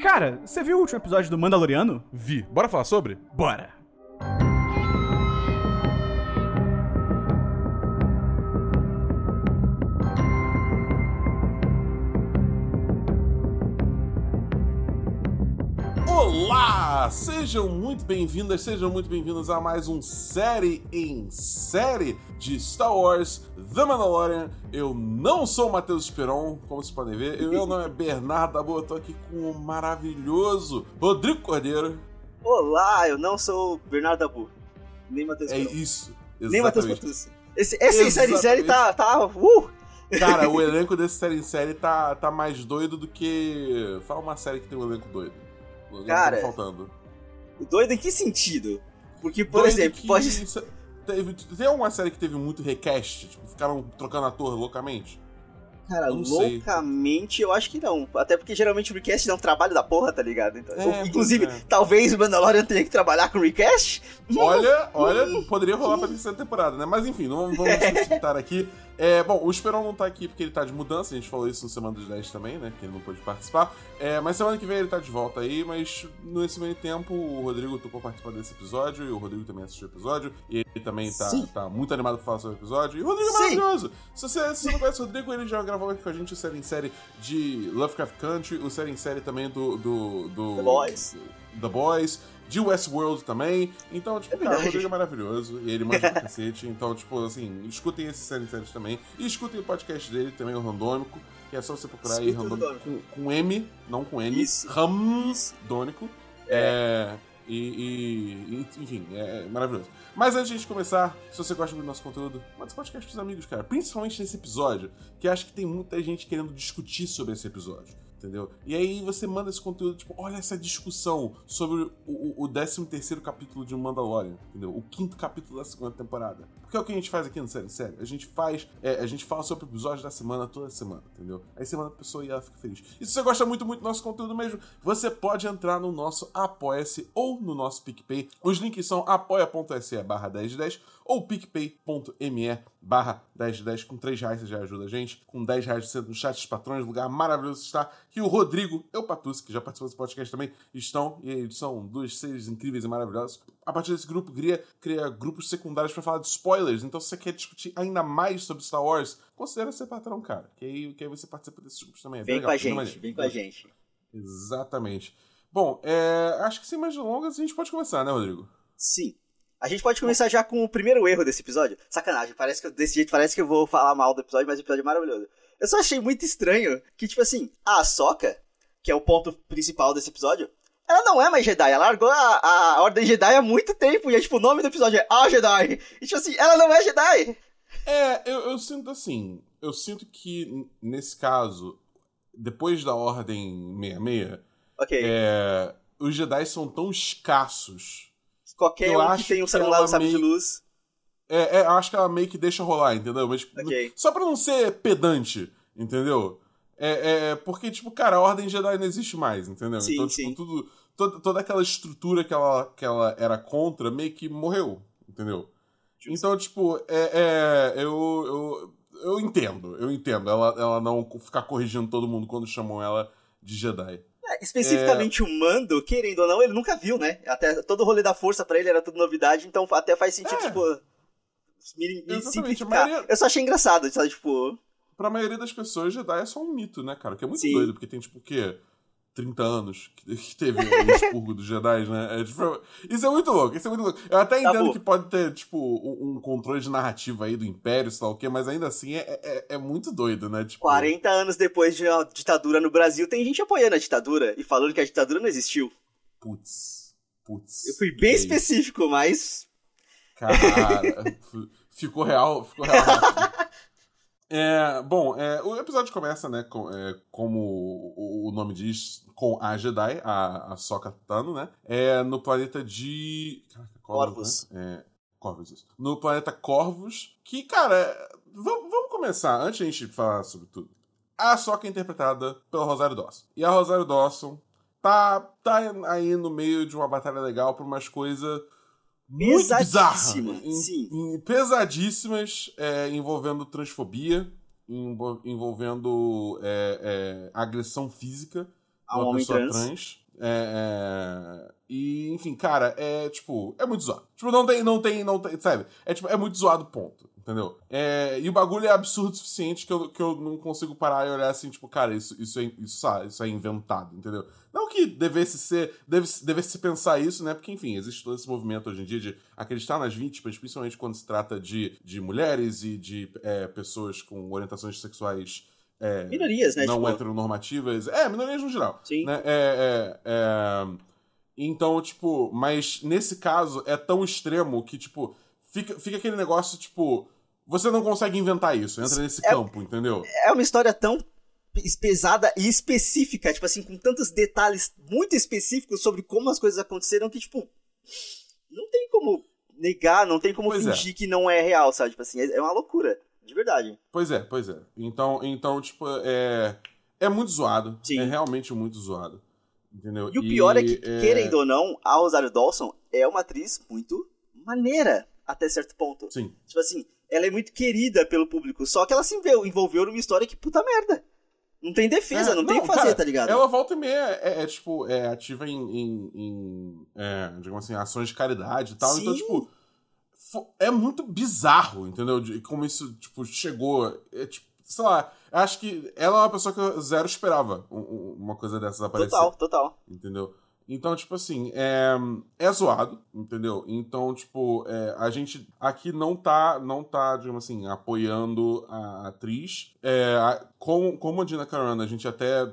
Cara, você viu o último episódio do Mandaloriano? Vi. Bora falar sobre? Bora! Olá! Sejam muito bem-vindas, sejam muito bem-vindos a mais um série em série de Star Wars The Mandalorian. Eu não sou o Matheus Esperon, como vocês podem ver. Meu nome é Bernardo eu tô aqui com o maravilhoso Rodrigo Cordeiro. Olá, eu não sou o Bernardo Dabu. Nem Matheus É Esperon. isso. Nem Matheus exatamente. Patucci. Esse, esse série em série Exatamente. tá. tá uh! Cara, o elenco desse série em série tá, tá mais doido do que. Fala uma série que tem um elenco doido. Não Cara, tá faltando. Doido em que sentido? Porque, por Doido exemplo, pode. isso- Teve, tem alguma série que teve muito recast? Tipo, ficaram trocando ator loucamente? Cara, não sei. loucamente eu acho que não. Até porque geralmente o recast dá um trabalho da porra, tá ligado? Então, É, inclusive, é. talvez o Mandalorian tenha que trabalhar com recast. Olha, olha, poderia rolar pra terceira temporada, né? Mas enfim, não vamos citar aqui. É, bom, o Esperon não tá aqui porque ele tá de mudança, a gente falou isso no Semana dos 10 também, né? Que ele não pôde participar. É, mas semana que vem ele tá de volta aí, mas nesse meio tempo o Rodrigo topou participar desse episódio e o Rodrigo também assistiu o episódio. E ele também tá, tá muito animado pra falar sobre o episódio. E o Rodrigo é Sim. maravilhoso! Se você, se você não conhece o Rodrigo, ele já gravou aqui com a gente o série em série de Lovecraft Country, o série em série também do. do, do The Boys. The Boys, de Westworld também. Então, tipo, É cara, o. Rodrigo é maravilhoso e ele manda pra cacete. Então, tipo, assim, escutem esse série séries também. E escutem o podcast dele também, o Randômico. Que é só você procurar aí Escuta o Randômico com, com M, não com N. Isso. Randômico. É. E, e- e, enfim, é maravilhoso. Mas antes de a gente começar, se você gosta do nosso conteúdo, manda esse podcast pros amigos, cara. Principalmente nesse episódio, que acho que tem muita gente querendo discutir sobre esse episódio. Entendeu? E aí você manda esse conteúdo, tipo, olha essa discussão sobre o, o 13 terceiro capítulo de Mandalorian, entendeu? O quinto capítulo da segunda temporada. Porque é o que a gente faz aqui no Série em Série. A gente faz, é, a gente fala sobre o episódio da semana toda semana, entendeu? Aí manda a pessoa e ela fica feliz. E se você gosta muito, muito do nosso conteúdo mesmo, você pode entrar no nosso Apoia-se ou no nosso PicPay. Os links são apoia.se barra 1010 ou picpay.me barra 1010. Com 3 reais você já ajuda a gente. Com 10 reais você no chat dos patrões, lugar maravilhoso está. Que o Rodrigo e o Patucci, que já participou desse podcast também, estão. E eles são dois seres incríveis e maravilhosos. A partir desse grupo, cria, cria grupos secundários para falar de spoilers. Então, se você quer discutir ainda mais sobre Star Wars, considera ser patrão, cara. Que aí, que aí você participa desses grupos também. É bem Vem com legal, a bem gente, maneiro. vem com a gente. Exatamente. Bom, é, acho que sem mais delongas a gente pode começar, né, Rodrigo? Sim. A gente pode começar já com o primeiro erro desse episódio. Sacanagem, parece que eu- desse jeito parece que eu vou falar mal do episódio, mas o episódio é maravilhoso. Eu só achei muito estranho que, tipo assim, a Ahsoka, que é o ponto principal desse episódio, ela não é mais Jedi. Ela largou a, a Ordem Jedi há muito tempo. E é tipo, o nome do episódio é A Jedi. E tipo assim, ela não é Jedi. É, eu, eu sinto assim. Eu sinto que, nesse caso, depois da Ordem 66, Ok. é, os Jedi são tão escassos. Qualquer eu um que tem um celular um sabre de meio- luz. É, é, eu acho que ela meio que deixa rolar, entendeu? Mas, Ok. Só pra não ser pedante, entendeu? É, é, porque, tipo, cara, a Ordem Jedi não existe mais, entendeu? Sim, então, sim. tipo, tudo, toda, toda aquela estrutura que ela, que ela era contra meio que morreu, entendeu? Então, tipo, é, é, eu, eu, eu entendo, eu entendo ela, ela não ficar corrigindo todo mundo quando chamam ela de Jedi. É, especificamente o Mando, querendo ou não, ele nunca viu, né? Até todo o rolê da força pra ele era tudo novidade, então até faz sentido, É. tipo. Me, me simplificar. maioria- Eu só achei engraçado, sabe? Tipo. Pra maioria das pessoas, Jedi é só um mito, né, cara? Que é muito Sim. doido, porque tem, tipo, o quê? 30 anos que, teve o expurgo dos Jedi, né? É, tipo, isso é muito louco, isso é muito louco. Eu até Tá entendo que pode ter, tipo, um, um controle de narrativa aí do Império, sei lá o quê, mas ainda assim é, é, é muito doido, né? Tipo, 40 anos depois de uma ditadura no Brasil, tem gente apoiando a ditadura e falando que a ditadura não existiu. Putz, putz. Eu fui bem é específico, mas. Cara, ficou real, ficou real. É, bom, é, o episódio começa, né, com, é, como o, nome diz, com a Jedi, a, a Sokka Tano, né, é, no planeta de... Caraca, Corvus. Né? É, Corvus, isso. No planeta Corvus, que, cara, é, vamos, vamos começar, antes de a gente falar sobre tudo. A Sokka é interpretada pela Rosário Dawson. E a Rosário Dawson tá, tá aí no meio de uma batalha legal por umas coisas muito Pesadíssima, em- sim. em- pesadíssimas, é, envolvendo transfobia, envo- envolvendo é, é, agressão física. A um uma homem pessoa trans. trans. É, é, E, enfim, cara, é tipo, é muito zoado. Tipo, não tem, não tem, não tem, sabe? É tipo, é muito zoado, ponto. Entendeu? É, e o bagulho é absurdo o suficiente que eu, que eu não consigo parar e olhar assim, tipo, cara, isso, isso, é, isso, isso é inventado, entendeu? Não que devesse ser, deve, devesse pensar isso, né? Porque, enfim, existe todo esse movimento hoje em dia de acreditar nas vítimas, principalmente quando se trata de, de mulheres e de é, pessoas com orientações sexuais é, Minorias, né? não tipo, heteronormativas. É, minorias no geral. Sim. Né? É, é, é... Então, tipo, mas nesse caso é tão extremo que, tipo, fica, fica aquele negócio, tipo, você não consegue inventar isso, entra nesse É- campo, entendeu? é uma história tão es- pesada e específica, tipo assim, com tantos detalhes muito específicos sobre como as coisas aconteceram que, tipo, não tem como negar, não tem como Pois é. fingir que não é real, sabe? Tipo assim, é é uma loucura, de verdade. Pois é, pois é. Então, então tipo, é, é muito zoado. Sim. É realmente muito zoado. Entendeu? E o pior é que, querendo ou não, a Rosário Dawson é uma atriz muito maneira, até certo ponto. Sim. Tipo assim, ela é muito querida pelo público, só que ela se envol- envolveu numa história que puta merda. Não tem defesa, É, não, tem o que fazer, cara, tá ligado? Ela volta e meia é, é, tipo, é ativa em, em, em, é, digamos assim, ações de caridade e tal. Então, Sim. tipo, fo- é muito bizarro, entendeu? De como isso, tipo, chegou. É, tipo, sei lá, acho que ela é uma pessoa que eu zero esperava um- um- uma coisa dessas aparecer. Total, total. Entendeu? Então, tipo assim, é, é zoado, entendeu? Então, tipo, é, a gente aqui não tá, não tá, digamos assim, apoiando a atriz. É, a- como, como a Dina Carano, a gente até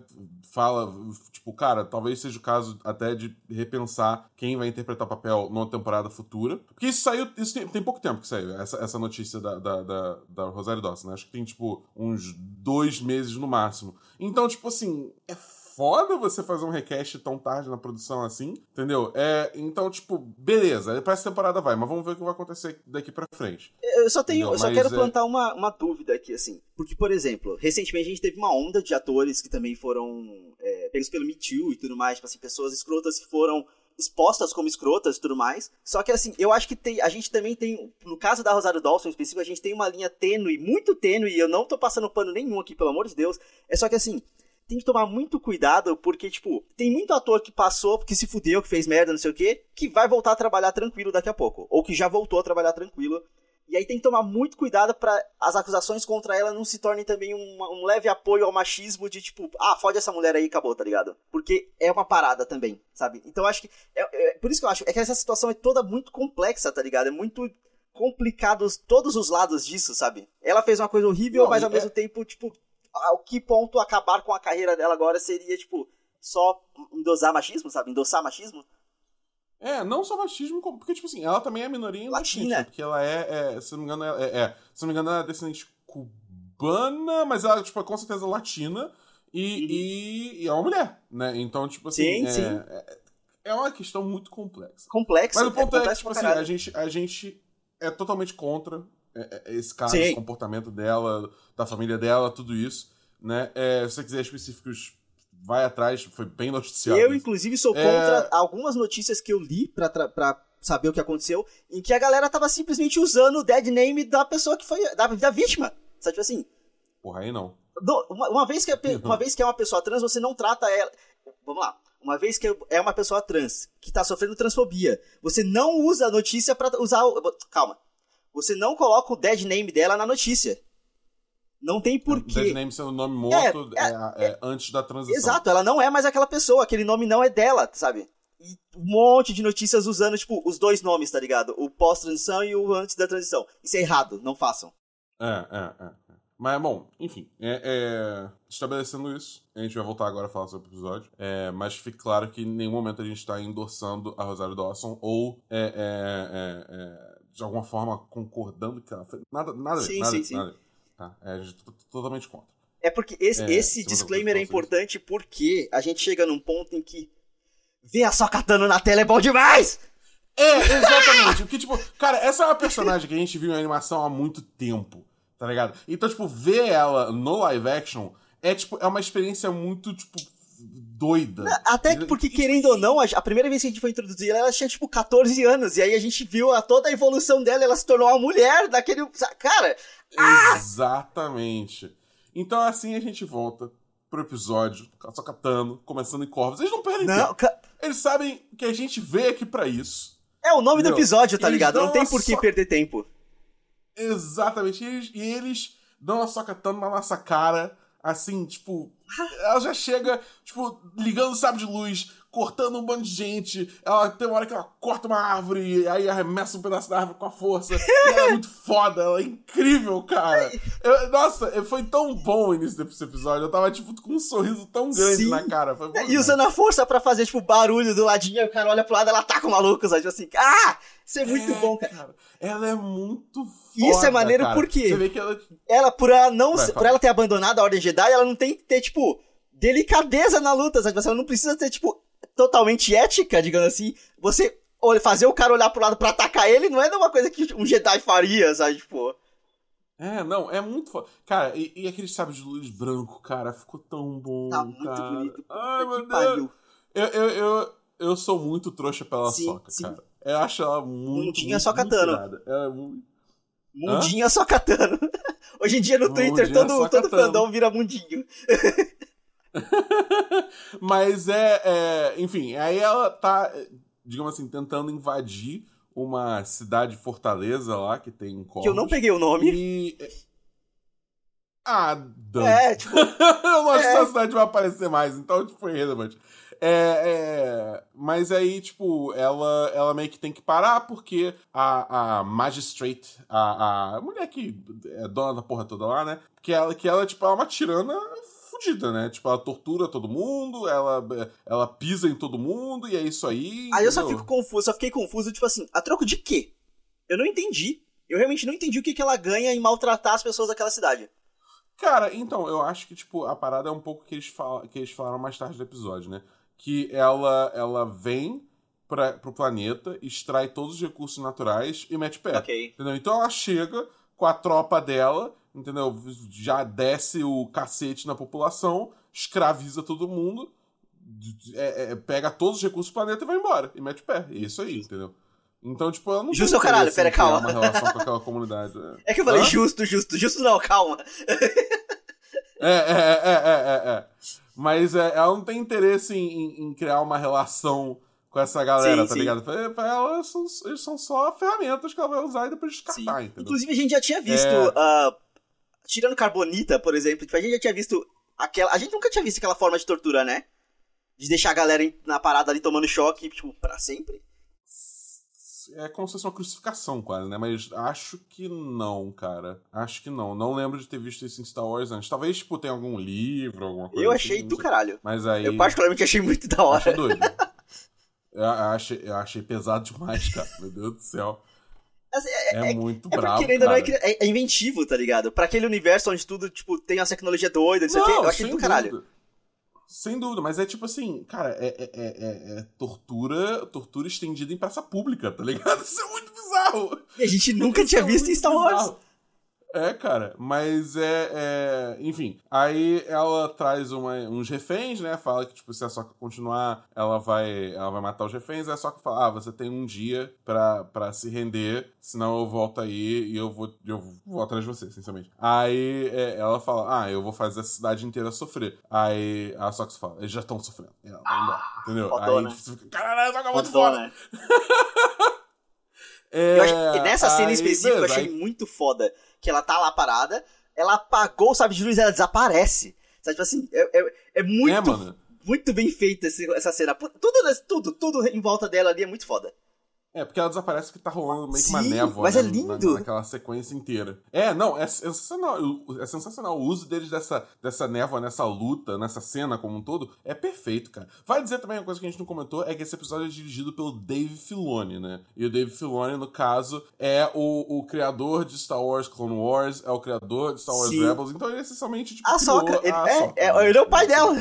fala, tipo, cara, talvez seja o caso até de repensar quem vai interpretar o papel numa temporada futura. Porque isso saiu, isso tem, tem pouco tempo que saiu, essa, essa notícia da, da, da, da Rosário Dawson, né? Acho que tem, tipo, uns dois meses no máximo. Então, tipo assim, é foda você fazer um request tão tarde na produção assim, entendeu? É, então, tipo, beleza, pra essa temporada vai, mas vamos ver o que vai acontecer daqui pra frente. Eu só tenho, Não, eu só mas quero é- plantar uma, uma dúvida aqui, assim. Porque, por exemplo, recentemente a gente teve uma onda de atores que também foram é, pegos pelo Me Too e tudo mais, tipo assim, pessoas escrotas que foram expostas como escrotas e tudo mais. Só que assim, eu acho que tem, a gente também tem, no caso da Rosário Dawson em específico, a gente tem uma linha tênue, muito tênue, e eu não tô passando pano nenhum aqui, pelo amor de Deus. É só que assim, tem que tomar muito cuidado, porque, tipo, tem muito ator que passou, que se fudeu, que fez merda, não sei o quê, que vai voltar a trabalhar tranquilo daqui a pouco. Ou que já voltou a trabalhar tranquilo. E aí tem que tomar muito cuidado pra as acusações contra ela não se tornem também um, um leve apoio ao machismo de tipo, ah, fode essa mulher aí e acabou, tá ligado? Porque é uma parada também, sabe? Então acho que. É, é- por isso que eu acho, é que essa situação é toda muito complexa, tá ligado? É muito complicado os- todos os lados disso, sabe? Ela fez uma coisa horrível, Não, mas ao é- mesmo tempo, tipo, ao que ponto acabar com a carreira dela agora seria, tipo, só endosar machismo, sabe? Endossar machismo? É, não só machismo, porque, tipo assim, ela também é minoria Latina. independente, Porque ela é, é, se não me engano, é, é- se não me engano, ela é descendente cubana, mas ela, tipo, é com certeza latina e, e, e é uma mulher, né? Então, tipo assim, Uhum. Sim, é, sim. é, é uma questão muito complexa. Complexo. Mas o ponto é, que, complexo tipo assim, a gente, a gente é totalmente contra é, é, esse caso, Sim. esse comportamento dela, da família dela, tudo isso, né? É, se você quiser específicos, vai atrás, foi bem noticiado. Eu, inclusive, sou É. contra algumas notícias que eu li pra, pra saber o que aconteceu, em que a galera tava simplesmente usando o dead name da pessoa que foi. da, da vítima. Sabe, tipo assim. Porra, aí não. uma, uma vez que é, uma vez que é uma pessoa trans, você não trata ela. Vamos lá. Uma vez que é uma pessoa trans que tá sofrendo transfobia, você não usa a notícia pra usar. o- Calma. Você não coloca o dead name dela na notícia. Não tem Dead porquê. Name sendo nome morto É, é, é antes da transição. Exato, ela não é mais aquela pessoa, aquele nome não é dela, sabe? E um monte de notícias usando, tipo, os dois nomes, tá ligado? O pós-transição e o antes da transição. Isso é errado, não façam. É, é, é. é. Mas, bom, enfim, é, é, estabelecendo isso, a gente vai voltar agora a falar sobre o episódio, é, mas fique claro que em nenhum momento a gente está endossando a Rosário Dawson ou, é, é, é, é, de alguma forma, concordando que ela fez. Nada, nada Sim, nada, sim, sim. nada tá? É, a gente tá totalmente contra. É porque esse, É, esse disclaimer é importante porque a gente chega num ponto em que ver a só catando na tela é bom demais! É, exatamente. Porque, tipo, cara, essa é uma personagem que a gente viu em animação há muito tempo, tá ligado? Então, tipo, ver ela no live action é, tipo, é uma experiência muito, tipo, doida. Até que porque, querendo ou não, a, primeira vez que a gente foi introduzir ela, ela tinha tipo 14 anos. E aí a gente viu a, toda a evolução dela, ela se tornou uma mulher daquele. Cara, Exatamente. Então, assim a gente volta pro episódio, só catando, começando em Corvos. Eles não perdem Não, tempo. ca- Eles sabem que a gente veio aqui pra isso. é o nome do Entendeu? episódio, tá ligado? Não tem por que só- perder tempo. Exatamente. E eles, e eles dão uma socatando na nossa cara, assim, tipo. Ela já chega, tipo, ligando o sábio de luz, cortando um bando de gente. Ela tem uma hora que ela corta uma árvore e aí arremessa um pedaço da árvore com a força. e ela é muito foda, ela é incrível, cara. Eu- nossa, foi tão bom o início desse episódio. Eu tava, tipo, com um sorriso tão grande Sim. na cara. Foi bom E usando a força pra fazer, tipo, barulho do ladinho, o cara olha pro lado, ela ataca o maluco, sabe? Tipo assim, ah! Isso é muito É, bom, cara. Ela é muito foda. Isso é maneiro cara. por quê? Você vê que ela. Ela, por ela não, Vai, por ela ter abandonado a Ordem Jedi, ela não tem que ter, tipo, delicadeza na luta, sabe? Ela não precisa ter, tipo, totalmente ética, digamos assim. Você fazer o cara olhar pro lado pra atacar ele não é uma coisa que um Jedi faria, sabe? Tipo, É, não, é muito foda. Cara, e, e aquele sábio de luz branco, cara, ficou tão bom. tá muito cara. bonito. Ai, meu Deus. Eu, eu, eu, eu sou muito trouxa pela Sim, soca, sim. cara. Eu acho ela muito. Mundinha muito, só catando. Ela é muito. Mundinho só catando. Hoje em dia no Twitter todo, todo fandom vira mundinho. Mas é, é. Enfim, aí ela tá, digamos assim, tentando invadir uma cidade fortaleza lá que tem em Que eu não peguei o nome. E. Ah, dane É, tipo, eu não acho que É. essa cidade vai aparecer mais, então, tipo, foi irrelevante. É, é, mas aí, tipo, ela, ela meio que tem que parar porque a, a magistrate, a, a mulher que é dona da porra toda lá, né? Que ela, que ela tipo, é uma tirana fudida, né? Tipo, ela tortura todo mundo, ela, ela pisa em todo mundo e é isso aí. aí eu só entendeu? fico confuso, só fiquei confuso, tipo assim, a troco de quê? Eu não entendi. Eu realmente não entendi o que, que ela ganha em maltratar as pessoas daquela cidade. Cara, então, eu acho que, tipo, a parada é um pouco que eles, fala, que eles falaram mais tarde do episódio, né? Que ela, ela vem pra, pro planeta, extrai todos os recursos naturais e mete pé. Ok. Entendeu? Então ela chega com a tropa dela, entendeu? Já desce o cacete na população, escraviza todo mundo, é- é- pega todos os recursos do planeta e vai embora. E mete pé. É isso aí, entendeu? Então, tipo, ela não Justo ao caralho, pera, calma. uma relação com aquela comunidade. É. É que eu falei Hã? justo, justo, justo não, calma. É, é, é, é, é, é. Mas é, ela não tem interesse em, em- criar uma relação com essa galera, Sim, tá sim. ligado? Pra, pra ela, são, eles são só ferramentas que ela vai usar e depois descartar, entendeu? Inclusive, a gente já tinha visto. É. tirando Carbonita, por exemplo, tipo, a gente já tinha visto aquela. A gente nunca tinha visto aquela forma de tortura, né? De deixar a galera na parada ali tomando choque, tipo, pra sempre. É como se fosse uma crucificação, quase, né? Mas acho que não, cara. Acho que não. Não lembro de ter visto isso em Star Wars antes. Talvez, tipo, tenha algum livro, alguma coisa Eu assim, achei não do caralho. Mas aí. Eu particularmente achei muito da hora. Achei doido. eu, eu achei, eu achei pesado demais, cara. Meu Deus do céu. Assim, É, muito É bravo. porque ainda não é, cri- é, é inventivo, tá ligado? Pra aquele universo onde tudo, tipo, tem uma tecnologia doida, não sei o quê, eu achei sem do caralho. dúvida. Sem dúvida, mas é tipo assim, cara, é, é, é, é- é tortura, tortura estendida em praça pública, tá ligado? Isso é muito bizarro. E a gente nunca Isso tinha é visto em muito Star Wars. bizarro. É, cara, mas é, é- Enfim, aí ela traz uma- uns reféns, né? Fala que, tipo, se a Soca continuar, ela vai, ela vai matar os reféns. Aí a Soca fala: ah, você tem um dia pra, pra se render, senão eu volto aí e eu vou, eu vou atrás de você, sinceramente. Aí é, ela fala: ah, eu vou fazer a cidade inteira sofrer. Aí a Soca fala: eles já estão sofrendo. E ela vai embora, entendeu? fodona. Aí você fica: caralho, Soca é muito foda. né? É, Eu acho, e nessa cena aí, específica eu beleza, achei aí- muito foda. Que ela tá lá parada, ela apagou o sabre de luz e ela desaparece. Sabe, tipo assim, é, é, é muito, É, muito bem feita essa cena. Tudo, tudo, tudo em volta dela ali é muito foda. É, porque ela desaparece que tá rolando meio que uma Sim, névoa. mas né, é lindo. na- naquela sequência inteira. É, não, é sensacional. o- É sensacional. O uso deles dessa, dessa névoa, nessa luta, nessa cena como um todo, é perfeito, cara. Vai dizer também uma coisa que a gente não comentou: é que esse episódio é dirigido pelo Dave Filoni, né? E o Dave Filoni, no caso, é o, o criador de Star Wars Clone Wars, é o criador de Star Wars Sim. Rebels, então ele essencialmente, tipo, A criou Soca, ele, a é, é, né? ele é o pai dela.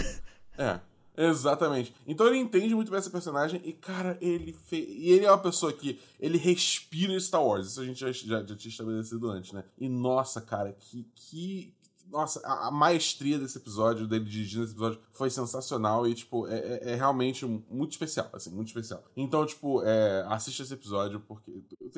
É, exatamente. Então ele entende muito bem essa personagem e, cara, ele fez. E ele é uma pessoa que ele respira Star Wars. Isso a gente já, já, já tinha estabelecido antes, né? E nossa, cara, que. que... nossa, a, a maestria desse episódio, dele dirigindo esse episódio, foi sensacional e, tipo, é, é, é realmente muito especial, assim, muito especial. Então, tipo, é, assiste esse episódio, porque.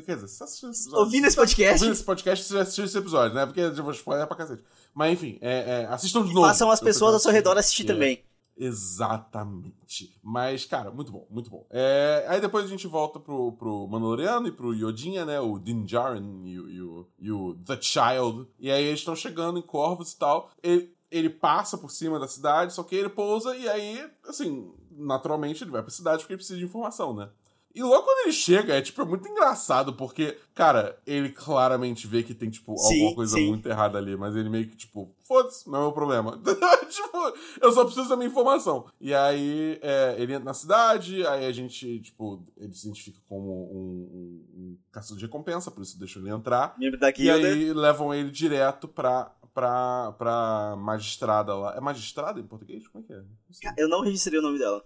Quer dizer, você assistiu esse episódio. Ouvindo esse podcast. Ouvindo esse podcast, você já assistiu esse episódio, né? Porque eu vou spoiler pra cacete. Mas, enfim, é, é, assistam de E novo. façam as pessoas ao seu redor assistir É. também. Exatamente. Mas, cara, muito bom, muito bom. É, aí depois a gente volta pro, pro Mandaloriano e pro Yodinha, né? O Din Djarin e, e o, e o The Child. E aí eles estão chegando em Corvus e tal. Ele, ele passa por cima da cidade, só que ele pousa e aí, assim, naturalmente ele vai pra cidade porque ele precisa de informação, né? E logo quando ele chega, é tipo, é muito engraçado, porque, cara, ele claramente vê que tem, tipo, Sim, alguma coisa sim. muito errada ali, mas ele meio que, tipo, foda-se, não é meu problema. tipo, eu só preciso da minha informação. E aí, é, ele entra na cidade, aí a gente, tipo, ele se identifica como um, um, um caçador de recompensa, por isso deixa ele entrar. Membro da E aí levam ele direto pra, pra, pra magistrada lá. É magistrada em português? Como é que é? Não. Eu não registrei o nome dela.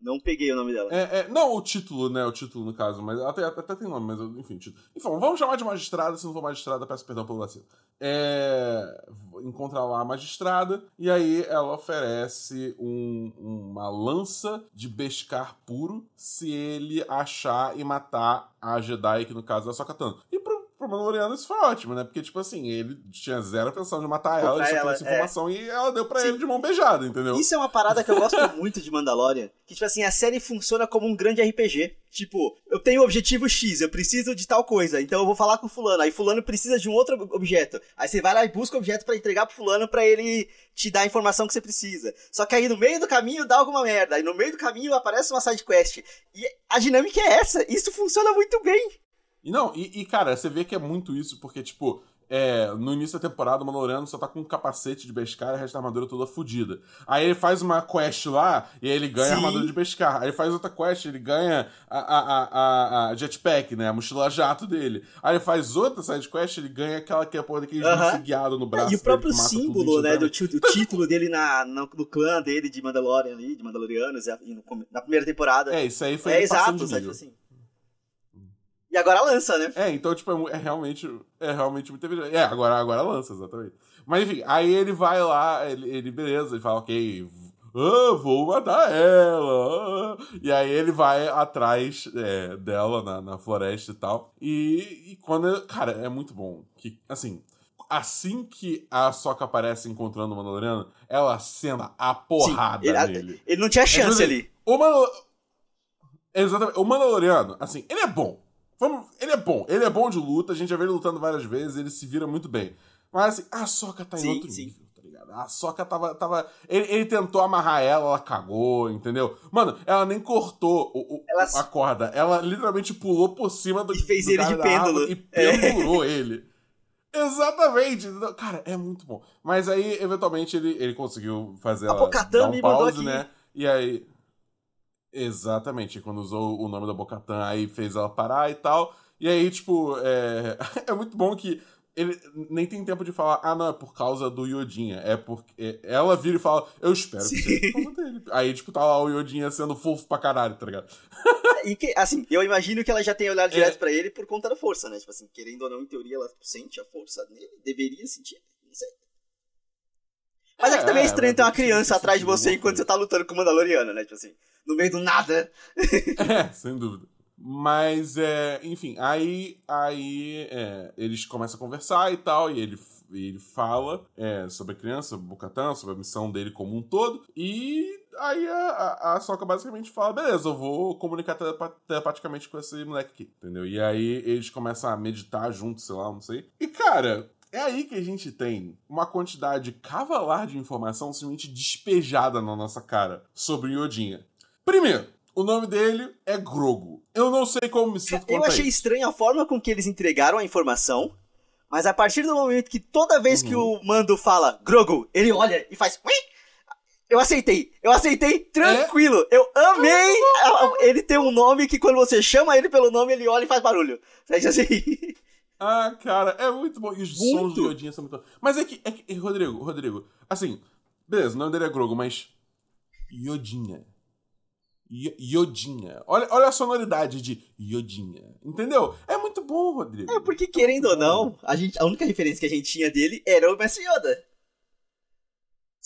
Não peguei o nome dela. É, é, não o título, né? O título, no caso, mas até, até tem nome, mas enfim, título. Enfim, vamos chamar de magistrada, se não for magistrada, peço perdão pelo vacilo. É, encontra lá a magistrada, e aí ela oferece um- uma lança de Beskar puro se ele achar e matar a Jedi, que no caso é a Sokatano. E pro, pro Mandaloriano isso foi ótimo, né? Porque, tipo assim, ele tinha zero intenção de matar ela, ele só ela, essa é. informação e ela deu pra Sim. ele de mão beijada, entendeu? Isso é uma parada que eu gosto muito de Mandalorian. Que, tipo assim, a série funciona como um grande RPG. Tipo, eu tenho o objetivo X, eu preciso de tal coisa, então eu vou falar com fulano. Aí fulano precisa de um outro objeto. Aí você vai lá e busca o objeto pra entregar pro fulano pra ele te dar a informação que você precisa. Só que aí no meio do caminho dá alguma merda. Aí no meio do caminho aparece uma side quest. E a dinâmica é essa. Isso funciona muito bem. E não, e, e, cara, você vê que é muito isso, porque, tipo, é, no início da temporada, o Mandaloriano só tá com um capacete de Beskar e o resto da armadura toda fodida. Aí ele faz uma quest lá e aí ele ganha a Sim. armadura de Beskar. Aí ele faz outra quest ele ganha a, a, a, a- a jetpack, né? A mochila jato dele. Aí ele faz outra side quest ele ganha aquela que é a porra daquele uh guiado no braço. e o próprio símbolo, né, do, título dele na, no, no clã dele de Mandalorian ali, de Mandalorianos, na primeira temporada. É, isso aí foi É exato, sabe? Assim. E agora lança, né? É, então, tipo, é, é realmente. É realmente muito evidente. É, agora, agora lança, exatamente. Mas enfim, aí ele vai lá, ele, ele beleza, ele fala, ok, ah, vou matar ela. ah. E aí ele vai atrás é, dela na, na floresta e tal. E, e quando. Cara, é muito bom. Que, assim. Assim que a Soca aparece encontrando o Mandaloriano, ela cena a porrada ele, nele. ele não tinha chance É, ali. O Mandal... Exatamente. O Mandaloriano, assim, ele é bom. Vamos... Ele é bom. Ele é bom de luta. A gente já vê ele lutando várias vezes. Ele se vira muito bem. Mas, assim, a Soca tá em Sim, outro sim. nível, tá ligado? A Soca tava... tava... Ele, ele tentou amarrar ela, ela cagou, entendeu? Mano, ela nem cortou o, o- Ela- a corda. Ela literalmente pulou por cima do E fez do ele de pêndulo. E pendurou ele. Exatamente! Cara, é muito bom. Mas aí, eventualmente, ele, ele conseguiu fazer A ela dar um pause, né? E aí... Exatamente, quando usou o nome da Bocatã, aí fez ela parar e tal. E aí, tipo, é, é muito bom que ele nem tem tempo de falar, ah, não, é por causa do Yodinha. É porque. Ela vira e fala, eu espero que seja por causa dele. Aí, tipo, tá lá o Yodinha sendo fofo pra caralho, tá ligado? E que, assim, eu imagino que ela já tenha olhado É. direto pra ele por conta da força, né? Tipo assim, querendo ou não, em teoria, ela sente a força nele, deveria sentir, não sei. Mas é, que também é estranho ter uma criança atrás de você enquanto você tá lutando com o Mandaloriano, né? Tipo assim, no meio do nada. É, sem dúvida. Mas, é, enfim, aí, aí é, eles começam a conversar e tal, e ele, ele fala é, sobre a criança, sobre o Bocatã, sobre a missão dele como um todo, e aí a, a, a Sokka basicamente fala, beleza, eu vou comunicar telepa- telepaticamente com esse moleque aqui, entendeu? E aí eles começam a meditar juntos, sei lá, não sei. E, cara... É aí que a gente tem uma quantidade cavalar de informação simplesmente despejada na nossa cara sobre o Yodinha. Primeiro, o nome dele é Grogo. Eu não sei como me sinto Eu quanto a achei isso. estranho a forma com que eles entregaram a informação, mas a partir do momento que toda vez que Uhum. o Mando fala Grogu, ele olha e faz. Eu aceitei, eu aceitei tranquilo. Eu amei a- ele ter um nome que quando você chama ele pelo nome, ele olha e faz barulho. Sabe assim? Ah, cara, é muito bom. E os Muito. sons do Yodinha são muito bons. Mas é que, é que, Rodrigo, Rodrigo, assim, beleza, o nome dele é Grogo, mas. Yodinha. Yo- Yodinha. Olha, olha a sonoridade de Yodinha. Entendeu? É muito muito bom, Rodrigo. É, porque querendo ou não, a, gente, a única referência que a gente tinha dele era o Mestre Yoda.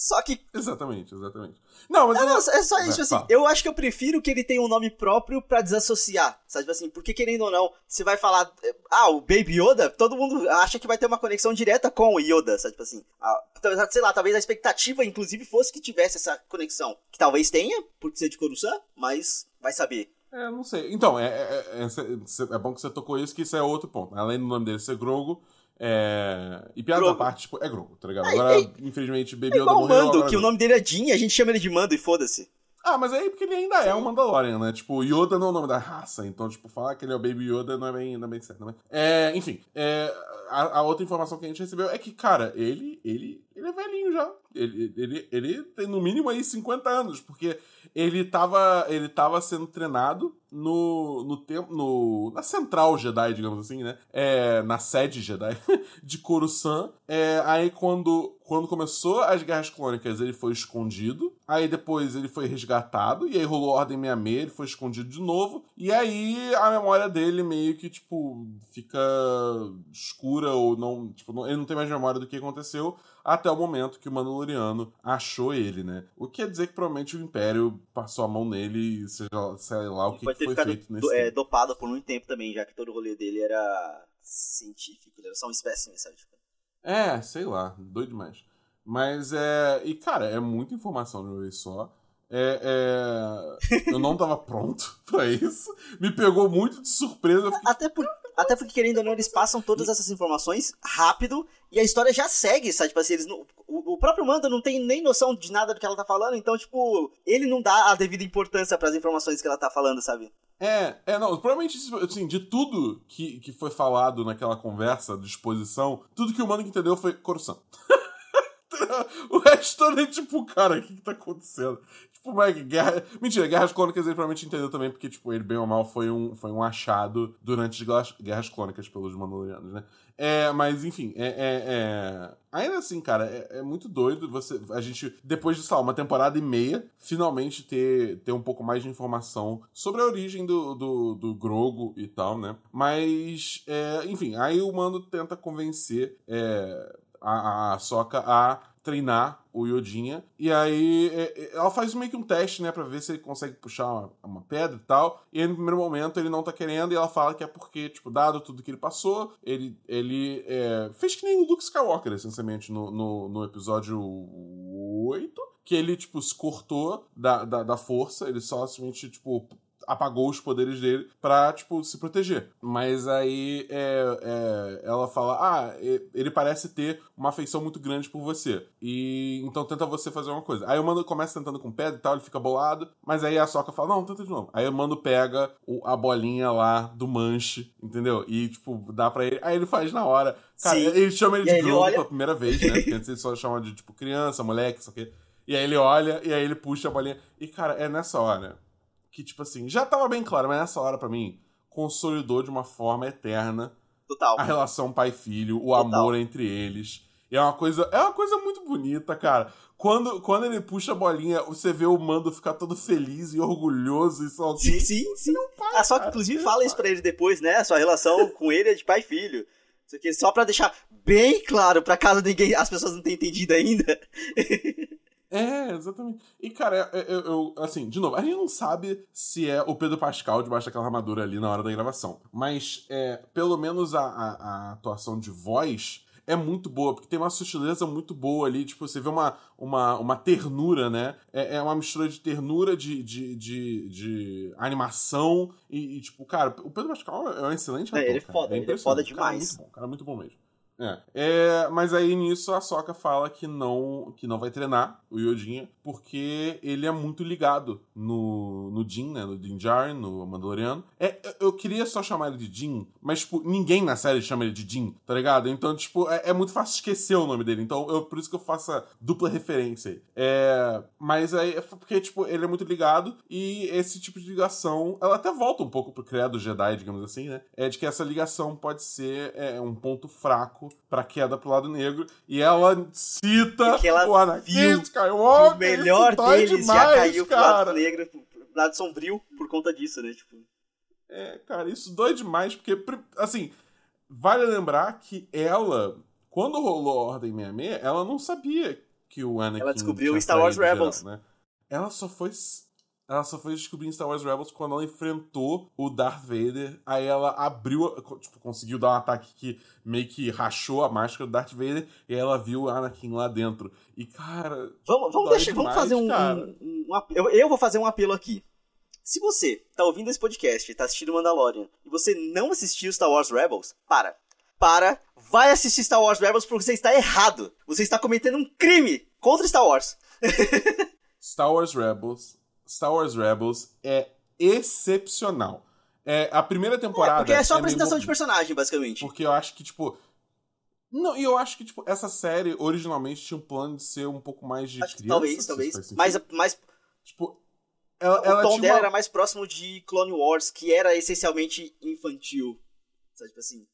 Só que. Exatamente, exatamente. Não, mas. Não, eu não, é só isso, assim. fala. Eu acho que eu prefiro que ele tenha um nome próprio pra desassociar. Sabe, tipo assim, porque querendo ou não, você vai falar. Ah, o Baby Yoda, todo mundo acha que vai ter uma conexão direta com o Yoda, sabe, tipo assim. Ah, sei lá, talvez a expectativa, inclusive, fosse que tivesse essa conexão. Que talvez tenha, por ser de Coruscant, mas vai saber. É, não sei. Então, é, é, é, é- é bom que você tocou isso, que isso é outro ponto. Além do nome dele ser Grogo, é... E piada da Grogu. parte, tipo, é Grogo, tá ligado? É, Agora, é- infelizmente, Baby É Yoda o morreu, Mando, agora que o nome dele é Jin a gente chama ele de Mando e foda-se. Ah, mas aí porque ele ainda é um Mandalorian, né? Tipo, Yoda não é o nome da raça, então, tipo, falar que ele é o Baby Yoda não é bem, não é bem certo, né? É, enfim, é, a, a outra informação que a gente recebeu é que, cara, ele, ele, ele é velhinho já. Ele, ele, ele tem no mínimo aí 50 anos, porque ele tava, ele tava sendo treinado no, no tempo, no, na central Jedi, digamos assim, né? É, na sede Jedi de Coruscant. É, aí quando, quando começou as Guerras Clônicas, ele foi escondido. Aí depois ele foi resgatado. E aí rolou Ordem 66, ele foi escondido de novo. E aí a memória dele meio que, tipo, fica escura ou não. Tipo, não- ele não tem mais memória do que aconteceu até o momento que o Mandaloriano achou ele, né? O que quer dizer que provavelmente o Império passou a mão nele e seja, sei lá o que, que foi feito nesse do- é, dopado por muito tempo também, já que todo o rolê dele era científico, ele era só um espécime, sabe? Tipo, É, sei lá, doido demais. Mas é. E, cara, é muita informação de uma vez só. É, é, Eu não tava pronto pra isso. Me pegou muito de surpresa. Fiquei, Até, por, até porque, querendo ou não, eles passam todas essas informações rápido e a história já segue, sabe? Tipo assim, eles não, o, o próprio Manda não tem nem noção de nada do que ela tá falando, então, tipo, ele não dá a devida importância pras informações que ela tá falando, sabe? É, é, não, provavelmente, assim, de tudo que, que foi falado naquela conversa de exposição, tudo que o Mano entendeu foi Coruscant. o resto é tipo, cara, o que, que tá acontecendo? Tipo, mas guerra. Mentira, Guerras Clônicas ele provavelmente entendeu também, porque, tipo, ele, bem ou mal, foi um, foi um achado durante as Guerras- Clônicas pelos Mandalorianos, né? É, mas enfim, é, é- é- ainda assim, cara, é, é muito doido você a gente depois de lá, uma temporada e meia finalmente ter, ter um pouco mais de informação sobre a origem do, do, do Grogo e tal, né? Mas é, enfim, aí o Mando tenta convencer é, a, a Soca a treinar o Yodinha. E aí é, é, ela faz meio que um teste, né, pra ver se ele consegue puxar uma, uma pedra e tal. E aí no primeiro momento ele não tá querendo e ela fala que é porque, tipo, dado tudo que ele passou, ele, ele é, fez que nem o Luke Skywalker, essencialmente, no, no, no episódio 8. Que ele, tipo, se cortou da, da, da força, ele só simplesmente, tipo, apagou os poderes dele pra, tipo, se proteger. Mas aí é, é, ela fala: Ah, ele parece ter uma afeição muito grande por você. E então tenta você fazer uma coisa. Aí o Mando começa tentando com pedra e tal, ele fica bolado. Mas aí a Soca fala: Não, tenta de novo. Aí o Mando pega o- a bolinha lá do manche, entendeu? E, tipo, dá pra ele. Aí ele faz na hora. Cara, Sim. ele chama ele de ele olha- pela primeira vez, né? Porque antes ele só chama de, tipo, criança, moleque, isso aqui. E aí ele olha, e aí ele puxa a bolinha. E, cara, é nessa hora que, tipo assim, já tava bem claro, mas nessa hora, pra mim, consolidou de uma forma eterna Total. a relação pai-filho, o Total. amor entre eles. E é uma coisa, é uma coisa muito bonita, cara. Quando, quando ele puxa a bolinha, você vê o Mando ficar todo feliz e orgulhoso e só Sim, sim, sim. A Soca, inclusive, fala isso pra ele depois, né? A sua relação com ele é de pai e filho. Isso aqui é só pra deixar bem claro, pra caso ninguém, as pessoas não tenham entendido ainda. É, exatamente. E, cara, eu, eu- eu- assim, de novo, a gente não sabe se é o Pedro Pascal debaixo daquela armadura ali na hora da gravação. Mas, é, pelo menos a, a- a atuação de voz é muito boa, porque tem uma sutileza muito boa ali. Tipo, você vê uma, uma, uma ternura, né? É, é uma mistura de ternura, de, de, de, de animação. E, e, tipo, cara, o Pedro Pascal é um excelente É, ator. ele é cara. foda, ele é foda Cara, demais. muito bom, cara, muito bom mesmo. É. É, mas aí nisso a Soca fala que não que não vai treinar o Yodinha porque ele é muito ligado no, no Din, né? No Din no Mandaloriano. É, eu- queria só chamar ele de Din, mas tipo, ninguém na série chama ele de Din, tá ligado? Então, tipo, é, é muito fácil esquecer o nome dele. Então, eu, por isso que eu faço a dupla referência aí. É, mas aí é porque, tipo, ele é muito ligado e esse tipo de ligação, ela até volta um pouco pro criado Jedi, digamos assim, né? É de que essa ligação pode ser é, um ponto fraco pra queda pro lado negro. E ela cita Porque ela o Anakin Skywalker. o melhor deles demais, já caiu pro cara. lado negro, pro lado sombrio, por conta disso, né? Tipo, É, cara, isso dói demais, porque, assim, vale lembrar que ela, quando rolou a Ordem 66, ela não sabia que o Anakin. Ela descobriu Star Wars Rebels. Geral, né? Ela só foi. Ela só foi descobrir em Star Wars Rebels quando ela enfrentou o Darth Vader. Aí ela abriu, tipo, conseguiu dar um ataque que meio que rachou a máscara do Darth Vader. E aí ela viu o Anakin lá dentro. E, cara. Vamos, vamos, deixar, demais, vamos fazer um. um, um, um eu, eu vou fazer um apelo aqui. Se você tá ouvindo esse podcast tá assistindo Mandalorian e você não assistiu Star Wars Rebels, para. Para, vai assistir Star Wars Rebels porque você está errado. Você está cometendo um crime contra Star Wars. Star Wars Rebels, Star Wars Rebels é excepcional. É, a primeira temporada. É, porque é só é apresentação de personagem, basicamente. Porque eu acho que, tipo. Não, e eu acho que, tipo, essa série originalmente tinha um plano de ser um pouco mais de acho criança. Talvez, talvez. Mais, mais. Tipo, ela, o ela tom dela uma... era mais próximo de Clone Wars, que era essencialmente infantil. Sabe, tipo assim.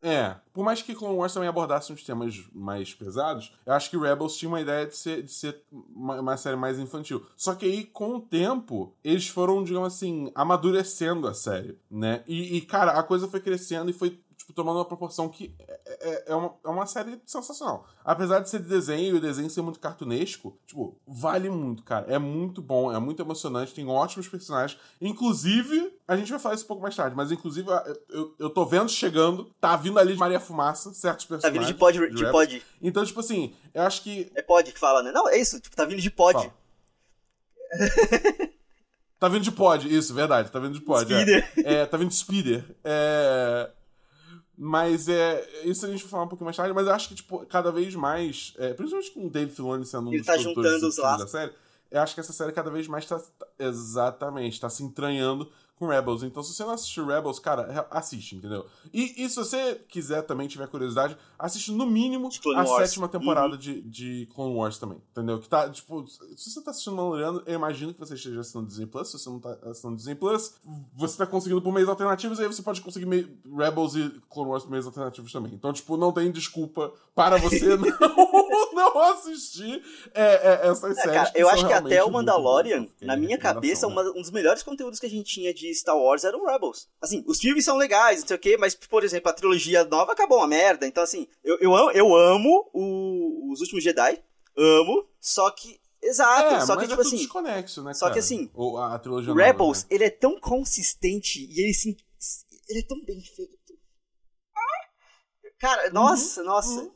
É, por mais que Clone Wars também abordasse uns temas mais pesados, eu acho que Rebels tinha uma ideia de ser, de ser uma, uma, série mais infantil. Só que aí, com o tempo, eles foram, digamos assim, amadurecendo a série, né? E, e cara, a coisa foi crescendo e foi tipo, tomando uma proporção que é, é, é, uma, é uma série sensacional. Apesar de ser de desenho e o desenho ser muito cartunesco, tipo, vale muito, cara. É muito bom, é muito emocionante, tem ótimos personagens. Inclusive, a gente vai falar isso um pouco mais tarde, mas inclusive eu, eu tô vendo chegando, tá vindo ali de Maria Fumaça, certos personagens. Tá vindo de pod. De, de pod. Então, tipo assim, eu acho que. É pod que fala, né? Não, é isso, tipo, tá vindo de pod. Tá vindo de pod, isso, verdade. Tá vindo de pod. Speeder. É, é tá vindo de speeder. É. Mas é. Isso a gente vai falar um pouquinho mais tarde, mas eu acho que, tipo, cada vez mais. É, principalmente com o Dave Filoni sendo um Ele dos tá juntando os da série, eu acho que essa série cada vez mais tá. Exatamente, tá se entranhando com Rebels. Então, se você não assistiu Rebels, cara, assiste, entendeu? E, e se você quiser também, tiver curiosidade, assiste no mínimo a Wars. sétima temporada uhum. de, de Clone Wars também, entendeu? Que tá, tipo, se você tá assistindo Mandaloriano, eu imagino que você esteja assinando Disney Plus. Se você não tá assinando Disney Plus, você tá conseguindo por meios alternativos, aí você pode conseguir meio, Rebels e Clone Wars por meios alternativos também. Então, tipo, não tem desculpa para você não, não assistir é, é, essas é, séries. Cara, eu acho que até o Mandalorian, na minha cabeça, uma, um dos melhores conteúdos que a gente tinha de Star Wars eram Rebels. Assim, os filmes são legais, não sei o quê, mas, por exemplo, a trilogia nova acabou uma merda. Então, assim, eu, eu amo, eu amo o, os últimos Jedi. Amo, só que. Exato, é, só que, é tipo assim. Desconexo, né, só cara? que assim. Ou a trilogia Rebels, nova, né? ele é tão consistente e ele se. Ele é tão bem feito. Cara, nossa, uhum, nossa. Uhum.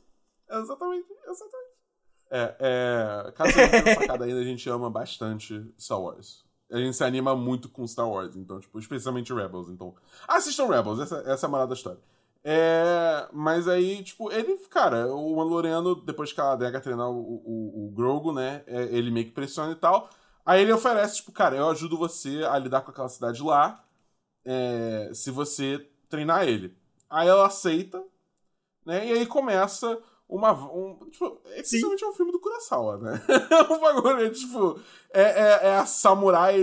Exatamente, exatamente. É, é, caso você não tenha sacado ainda, a gente ama bastante Star Wars a gente se anima muito com Star Wars, então, tipo, especialmente Rebels. Então, assistam Rebels, essa, essa é a morada da história. É, mas aí, tipo, ele, cara, o Mandaloriano, depois que a Adega treinar o, o, o Grogu, né, é, ele meio que pressiona e tal. Aí ele oferece, tipo, cara, eu ajudo você a lidar com aquela cidade lá, é, se você treinar ele. Aí ela aceita, né, e aí começa uma. Um, tipo, é principalmente um filme do Kurosawa, né? um bagulho, é, tipo. É, é, é a samurai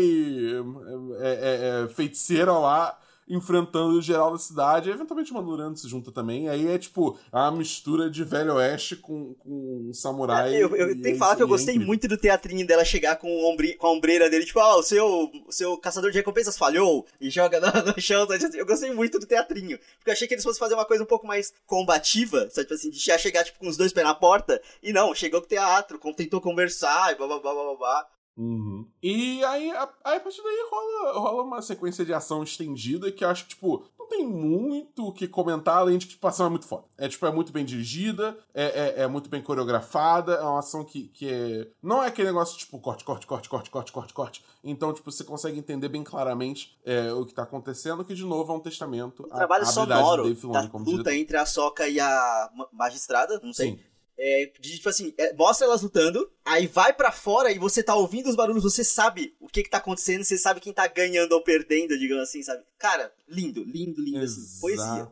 é, é, é, feiticeira lá enfrentando o geral da cidade. E eventualmente o Mandaloriano se junta também. Aí é tipo a mistura de Velho Oeste com, com um samurai. É, eu, eu tenho que falar que eu gostei muito do teatrinho dela chegar com, ombre, com a ombreira dele, tipo, ah, o seu, o seu caçador de recompensas falhou e joga no, no chão. Eu gostei muito do teatrinho. Porque eu achei que eles fossem fazer uma coisa um pouco mais combativa, sabe? Tipo assim, de chegar tipo, com os dois pés na porta. E não, chegou com o teatro, tentou conversar e blá blá blá blá blá. Uhum. E aí, a, aí, a partir daí rola, rola uma sequência de ação estendida que eu acho que, tipo, não tem muito o que comentar, além de que tipo, a ação é muito foda. É, tipo, é muito bem dirigida, é, é, é, muito bem coreografada, é uma ação que, que é... Não é aquele negócio, tipo, corte, corte, corte, corte, corte, corte, corte. Então, tipo, você consegue entender bem claramente é, o que tá acontecendo, que, de novo, é um testamento. O trabalho a, a sonoro da luta diretor. entre a Soca e a magistrada, não sei. Sim. É, de, tipo assim, é, mostra elas lutando, aí vai para fora e você tá ouvindo os barulhos, você sabe o que que tá acontecendo, você sabe quem tá ganhando ou perdendo, digamos assim, sabe? Cara, lindo, lindo, lindo, Exatamente. assim, poesia.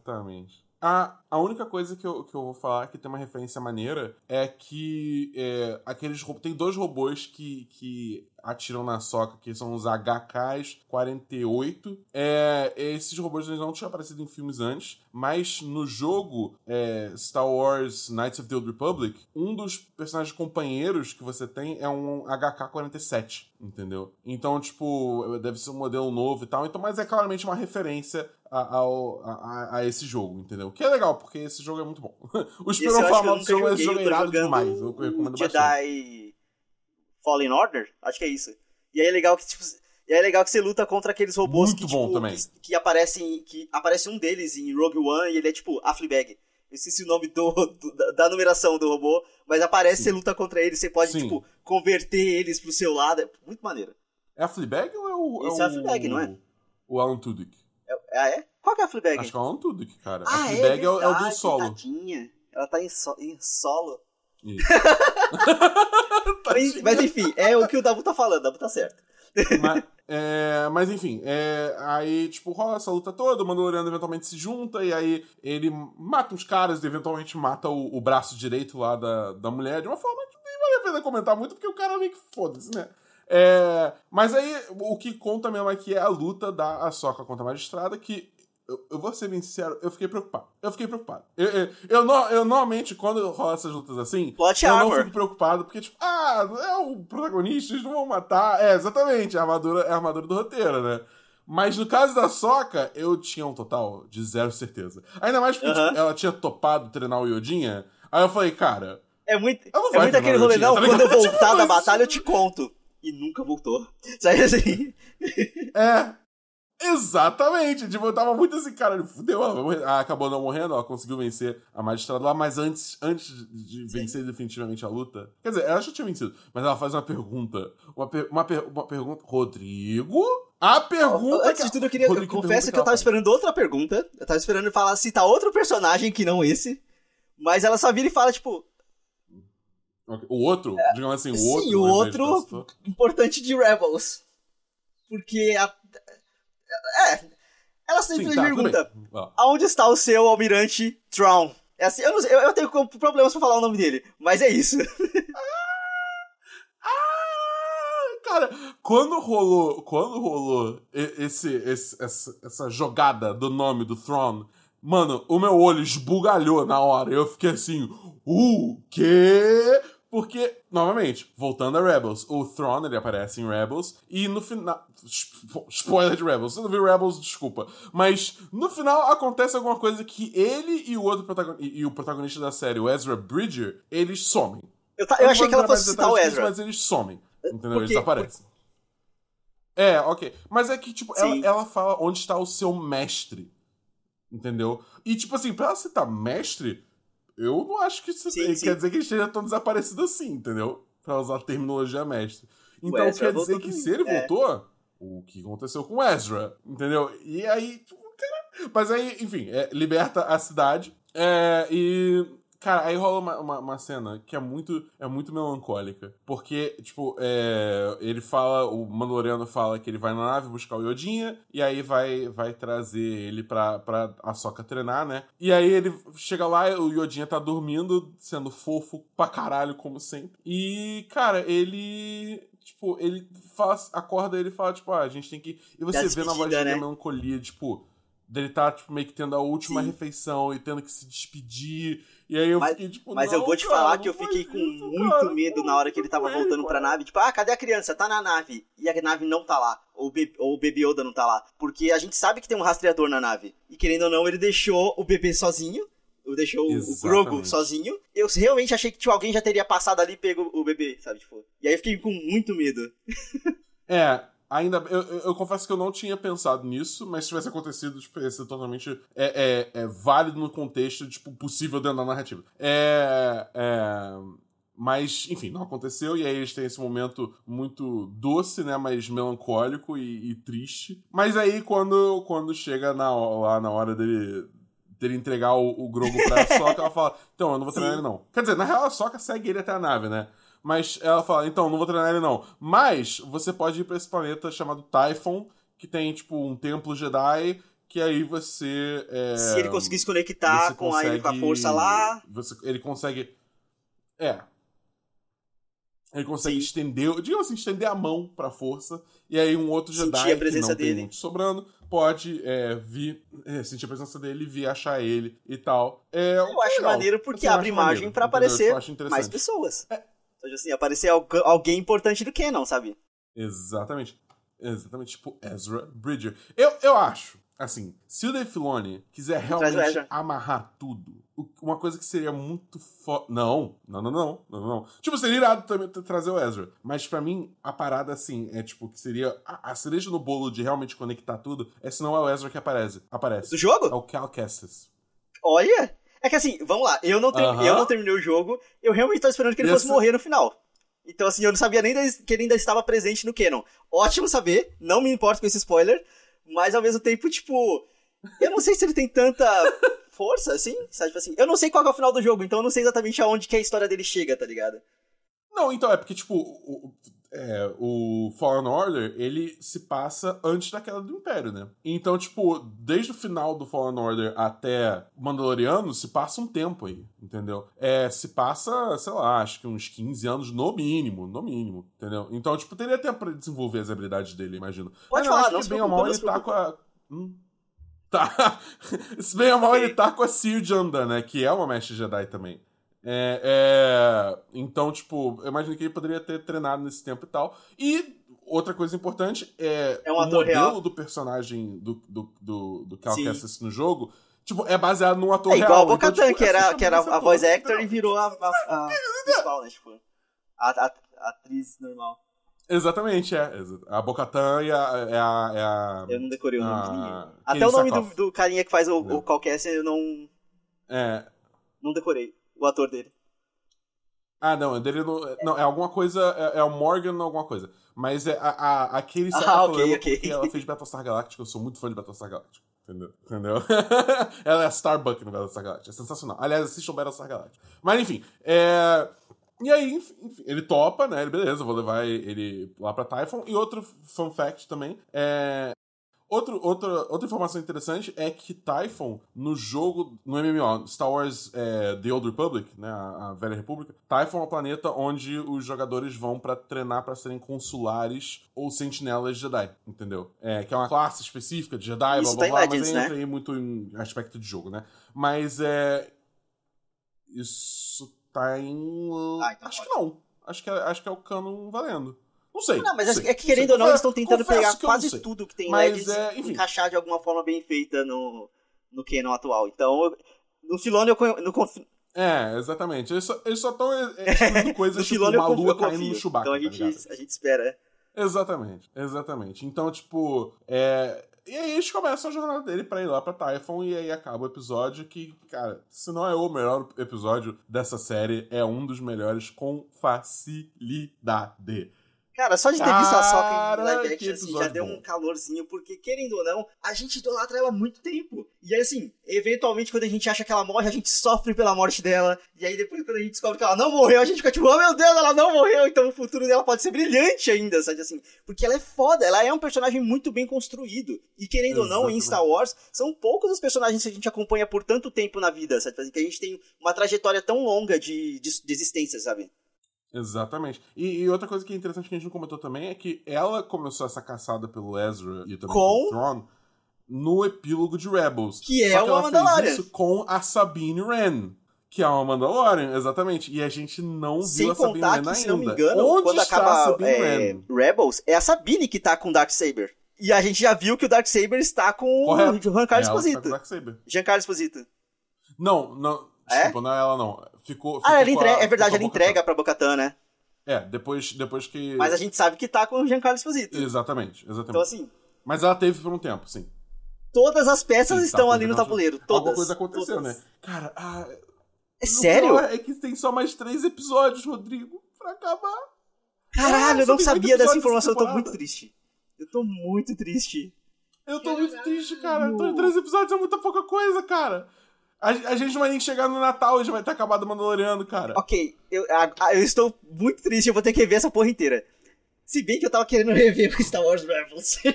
A, a única coisa que eu, que eu vou falar que tem uma referência maneira é que é, aqueles tem dois robôs que, que atiram na soca, que são os HKs 48. É, esses robôs eles não tinham aparecido em filmes antes, mas no jogo é, Star Wars Knights of the Old Republic, um dos personagens companheiros que você tem é um HK-47, entendeu? Então, tipo, deve ser um modelo novo e tal, então, mas é claramente uma referência a, a, a, esse jogo, entendeu? Que é legal, porque esse jogo é muito bom. o Esperon fala mal do jogo, esse jogo é irado demais. Eu recomendo Jedi bastante. Fallen Order? Acho que é isso. E aí é legal que, tipo. E aí é legal que você luta contra aqueles robôs muito que, bom tipo, também. Que, que, aparecem. Que aparece um deles em Rogue One e ele é tipo a Fleabag. Eu esqueci o nome do, do da, da, numeração do robô, mas aparece, Sim. você luta contra eles, você pode, Sim. tipo, converter eles pro seu lado. É muito maneiro. É a Fleabag ou é o. Esse é, é a Fleabag, não é? O Alan Tudyk. É, ah, é? Qual que é a Fleabag? Acho que é o Alan Tudyk, cara. Ah, a Fleabag é, verdade, é, o do solo. Tadinha. Ela tá em, so, em solo. Isso. mas enfim, é o que o Dabu tá falando, o Dabu tá certo. mas, é, mas enfim, é, aí tipo rola essa luta toda, o Mandaloriano eventualmente se junta e aí ele mata uns caras e eventualmente mata o, o braço direito lá da, da mulher de uma forma que nem vale a pena comentar muito porque o cara meio que foda-se, né? É, mas aí, o que conta mesmo aqui é a luta da Ahsoka contra a Magistrada, que eu, eu, vou ser bem sincero, eu fiquei preocupado. Eu fiquei preocupado. Eu, eu, eu, eu normalmente, quando rola essas lutas assim, Plot eu armor. não fico preocupado, porque, tipo, ah, é o protagonista, eles não vão matar. É, exatamente, a armadura é a armadura do roteiro, né? Mas no caso da Soca, eu tinha um total de zero certeza. Ainda mais porque tipo, ela tinha topado treinar o Yodinha. Aí eu falei, cara. É muito, é muito aquele rolê, não, tá quando eu voltar da batalha eu te conto e nunca voltou. Sabe assim? É. Exatamente! Tipo, eu tava muito assim, cara, fudeu, ela. Ah, acabou não morrendo, ela conseguiu vencer a magistrada lá, mas antes, antes de Sim. vencer definitivamente a luta. Quer dizer, ela já tinha vencido, mas ela faz uma pergunta. Uma, per uma, per uma pergunta. Rodrigo? A pergunta. Antes de tudo, eu queria. Rodrigo, eu confesso que, que eu tava esperando outra pergunta. Eu tava esperando falar citar outro personagem que não esse. Mas ela só vira e fala, tipo, o outro? É, digamos assim, o sim, outro. Sim, o outro importante de Rebels. Porque a. É. Ela sempre sim, tá, pergunta: aonde está o seu almirante Tron? É assim, eu, não, eu, eu tenho problemas pra falar o nome dele, mas é isso. ah, cara, quando rolou, quando rolou esse, esse, essa, essa jogada do nome do Throne, mano, o meu olho esbugalhou na hora. Eu fiquei assim, o quê? Porque, novamente, voltando a Rebels, o Thrawn ele aparece em Rebels e no final. Spoiler de Rebels. Você não viu Rebels, desculpa. Mas no final acontece alguma coisa que ele e o outro protagonista, e o protagonista da série, o Ezra Bridger, eles somem. Eu, eu achei que ela fosse citar o Ezra. Mas eles somem. Entendeu? Porque, eles aparecem. Porque... É, ok. Mas é que, tipo, ela, ela fala onde está o seu mestre. Entendeu? E, tipo assim, pra ela citar mestre, eu não acho que isso sim, sim. quer dizer que ele esteja tão desaparecido assim, entendeu? Pra usar a terminologia mestre. Então quer dizer que se ele é. voltou, o que aconteceu com Ezra, entendeu? E aí, tipo, cara... Mas aí, enfim, é, liberta a cidade. É, e Cara, aí rola uma, uma, uma, cena que é muito, é muito melancólica. Porque, tipo, é, ele fala, o Mandaloriano fala que ele vai na nave buscar o Yodinha, e aí vai, vai trazer ele pra, pra a Soca treinar, né? E aí ele chega lá, o Yodinha tá dormindo, sendo fofo pra caralho, como sempre. E, cara, ele tipo, ele fala, acorda ele fala, tipo, ah, a gente tem que. E você vê na voz dele né? a melancolia, tipo, dele tá, tipo, meio que tendo a última Sim. refeição e tendo que se despedir. E aí eu mas, fiquei, tipo, Mas eu vou te cara, falar que eu fiquei com isso, muito cara, medo na hora que ele tava voltando cara. pra nave. Tipo, ah, cadê a criança? Tá na nave. E a nave não tá lá. Ou, ou o bebê Yoda não tá lá. Porque a gente sabe que tem um rastreador na nave. E querendo ou não, ele deixou o bebê sozinho. Deixou Exatamente. o Grogu sozinho. Eu realmente achei que tipo, alguém já teria passado ali e pego o bebê, sabe? Tipo, e aí eu fiquei com muito medo. é, Ainda. Eu, eu, confesso que eu não tinha pensado nisso, mas se tivesse acontecido, tipo, ia ser totalmente. É, é, é válido no contexto, tipo, possível dentro da narrativa. É. É. Mas, enfim, não aconteceu, e aí eles têm esse momento muito doce, né? Mas melancólico e, e triste. Mas aí, quando, quando chega na, lá na hora dele, dele entregar o, o Grogo pra Soca, ela fala: Então, eu não vou treinar ele, não. Quer dizer, na real, a Soca segue ele até a nave, né? Mas ela fala, então, não vou treinar ele não. Mas você pode ir para esse planeta chamado Typhon, que tem, tipo, um templo Jedi que aí você. É, Se ele conseguir se conectar com, a, com a consegue- força lá. Você, ele consegue. É. Ele consegue Sim. estender, digamos assim, estender a mão pra força. E aí um outro Sentir Jedi a presença que não tem dele. muito sobrando pode é, vir, é, sentir a presença dele, vir achar ele e tal. É, Eu acho maneiro porque Assim, abre pra entendeu? aparecer mais pessoas. Então, assim, aparecer algu- alguém importante do Canon, sabe? Exatamente. Exatamente, tipo Ezra Bridger. Eu, eu acho, assim, se o Dave Filoni quiser realmente amarrar tudo, uma coisa que seria muito foda. Não, não, não, não, não, não. Tipo, seria irado também tra- trazer o Ezra. Mas pra mim, a parada, assim, é tipo, que seria a, a cereja no bolo de realmente conectar tudo, é se não é o Ezra que aparece. aparece. Do jogo? É o Cal Kestis. Olha! É que assim, vamos lá, eu não, ter- Aham. eu não terminei o jogo, eu realmente tava esperando que ele E fosse morrer no final. Então, assim, eu não sabia nem que ele ainda estava presente no Canon. Ótimo saber, não me importo com esse spoiler, mas ao mesmo tempo, tipo, eu não sei se ele tem tanta força, assim, sabe? Tipo assim, eu não sei qual é o final do jogo, então eu não sei exatamente aonde que a história dele chega, tá ligado? Não, então, é porque, tipo, é, o Fallen Order, ele se passa antes da queda do Império, né? Então, tipo, desde o final do Fallen Order até o Mandaloriano, se passa um tempo aí, entendeu? É, se passa, sei lá, acho que uns 15 anos no mínimo, no mínimo, entendeu? Então, tipo, teria tempo pra desenvolver as habilidades dele, imagino. Pode Mas eu falar, acho não que bem ou mal ele tá com a... Hum. Tá. Se bem ou mal ele tá com a Seer Janda, né? Que é uma mestre Jedi também. É, é, Então, tipo, eu imagino que ele poderia ter treinado nesse tempo e tal. E outra coisa importante é, É um o modelo real. do personagem do, do, do, do Cal. Kestis no jogo. Tipo, é baseado num ator É real. igual a então, Bo-Katan, tipo, que era, que era a ator. actor e virou a, a, a principal, né? Tipo, a, a- atriz normal. Exatamente, é. A Bocatan e a. É a, é a Eu não decorei o nome de ninguém. Até o nome do, do carinha que faz o, o qualquer eu não, é, não decorei. O ator dele. Ah, não, é dele não, não, é alguma coisa, é, é o Morgan alguma coisa. Mas é a, a, aquele Ah, eu ok, ok. porque ela fez Battlestar Galactica, eu sou muito fã de Battlestar Galactica. Entendeu? Entendeu? ela é a Starbuck no Battlestar Galactica, é sensacional. Aliás, assistam Battlestar Galactica. Mas enfim, é... E aí, enfim, enfim, ele topa, né? Ele, beleza, vou levar ele lá pra Typhon. E outro fun fact também é. Outro, outra, outra informação interessante é que Typhon, no jogo, no MMO, Star Wars é, The Old Republic, né, a, a Velha República, Typhon é um planeta onde os jogadores vão pra treinar pra serem consulares ou sentinelas Jedi, entendeu? É, que é uma classe específica de Jedi, Isso blá blá blá, Legends, mas aí né? entra aí muito em aspecto de jogo, né? Mas é... Isso tá em... Ah, então acho pode. que não. Acho que, é, acho que é o canon valendo. Não sei. Não, mas não é, sei, é que sei. querendo ou não, eles estão tentando pegar não quase tudo que tem em Mas, é, e encaixar de alguma forma bem feita no, no canon atual. Então, no Filone eu, con- no, conf- É, exatamente. Eles só estão excluindo no coisas tipo uma confio, lua caindo no confio. Chewbacca, Então a tá gente, ligado? a gente espera. Exatamente, exatamente. Então, tipo, é... E aí eles começam a jornada dele pra ir lá pra Typhon e aí acaba o episódio que, cara, se não é o melhor episódio dessa série, é um dos melhores com facilidade. Cara, só de ter visto a Soca em live action, assim, já deu um calorzinho, porque, querendo ou não, a gente idolatra ela há muito tempo. E aí, assim, eventualmente, quando a gente acha que ela morre, a gente sofre pela morte dela. E aí, depois, quando a gente descobre que ela não morreu, a gente fica tipo, oh meu Deus, ela não morreu, então o futuro dela pode ser brilhante ainda, sabe assim? Porque ela é foda, ela é um personagem muito bem construído. E querendo ou não, em Exatamente. Star Wars, são poucos os personagens que a gente acompanha por tanto tempo na vida, sabe? Assim, Que a gente tem uma trajetória tão longa de, de, de existência, sabe? Exatamente. E, e outra coisa que é interessante que a gente não comentou também é que ela começou essa caçada pelo Ezra e também Com- pelo Thrawn no epílogo de Rebels. Que é Só que uma Mandalorian. fez isso com a Sabine Wren. Que é uma Mandalorian, exatamente. E a gente não Sem viu a Sabine Wren ainda. se não me engano, Onde quando está acaba a Sabine é, Wren? Rebels, é a Sabine que tá com o Darksaber. E a gente já viu que o Darksaber está com Correto. o Giancarlo tá com o Esposito. Giancarlo Esposito. Não, não. É? Desculpa, não é ela não. Ficou. ficou Ah, ela a- é verdade, ela entrega pra Bocatan, né? É, depois, depois que. Mas a gente sabe que tá com o Giancarlo Esposito. Exatamente, exatamente. Então, assim, Mas ela teve por um tempo, sim. todas as peças Sim, estão tá, ali no tabuleiro. Todas. Alguma coisa aconteceu, todas. né? Cara, ah, É o sério? É que tem só mais três episódios, Rodrigo, pra acabar. Caralho, É, eu não sabia dessa informação, eu tô muito triste. Eu tô muito triste. Eu tô muito triste, cara. Três episódios é muita pouca coisa, cara. A, a gente não vai nem chegar no Natal e já vai ter acabado o Mandaloriano, cara. Ok, eu, a- eu estou muito triste, eu vou ter que rever essa porra inteira. Se bem que eu tava querendo rever o Star Wars Rebels.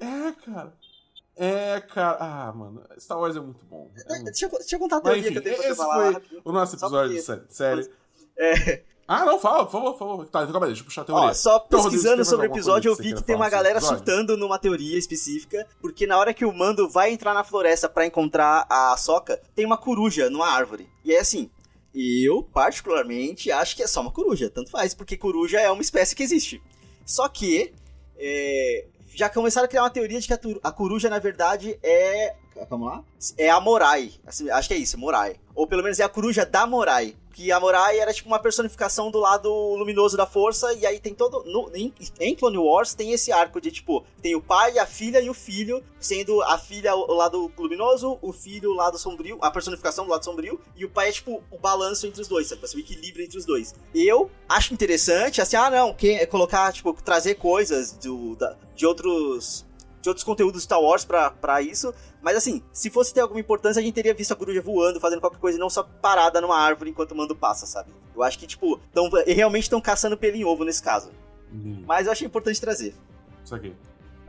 É, cara. É, cara. Ah, mano. Star Wars é muito bom. É muito... Deixa, eu, deixa eu contar a Mas teoria enfim, que eu tenho pra esse falar foi o nosso Só episódio de sé- série. É, Ah, não, fala, por favor, por favor. Tá, então calma aí, deixa eu puxar a teoria. ó, só pesquisando sobre o episódio, eu vi que tem uma galera surtando numa teoria específica, porque na hora que o Mando vai entrar na floresta pra encontrar a Soca, tem uma coruja numa árvore. E é assim, eu particularmente acho que é só uma coruja, tanto faz, porque coruja é uma espécie que existe. Só que é, já começaram a criar uma teoria de que a, a coruja, na verdade, é. Vamos lá? É a Morai. Assim, Acho que é isso, Morai. Ou pelo menos é a coruja da Morai. Que a Morai era tipo uma personificação do lado luminoso da força. E aí tem todo. no- em, em Clone Wars tem esse arco de tipo: tem o pai, a filha e o filho. Sendo a filha o lado luminoso, o filho o lado sombrio. A personificação do lado sombrio. E o pai é tipo o balanço entre os dois, sabe? O equilíbrio entre os dois. Eu acho interessante, assim, ah não, que, colocar, tipo, trazer coisas do, da- de outros. De outros conteúdos de Star Wars pra, pra isso. Mas assim, se fosse ter alguma importância, a gente teria visto a coruja voando, fazendo qualquer coisa, e não só parada numa árvore enquanto o mando passa, sabe? Eu acho que, tipo, tão, realmente estão caçando pelo em ovo nesse caso. Hum, Mas eu achei importante trazer. Isso aqui.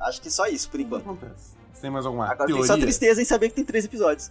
Acho que só isso, por enquanto. acontece? Você tem mais alguma Agora teoria? tem só tristeza em saber que tem três episódios.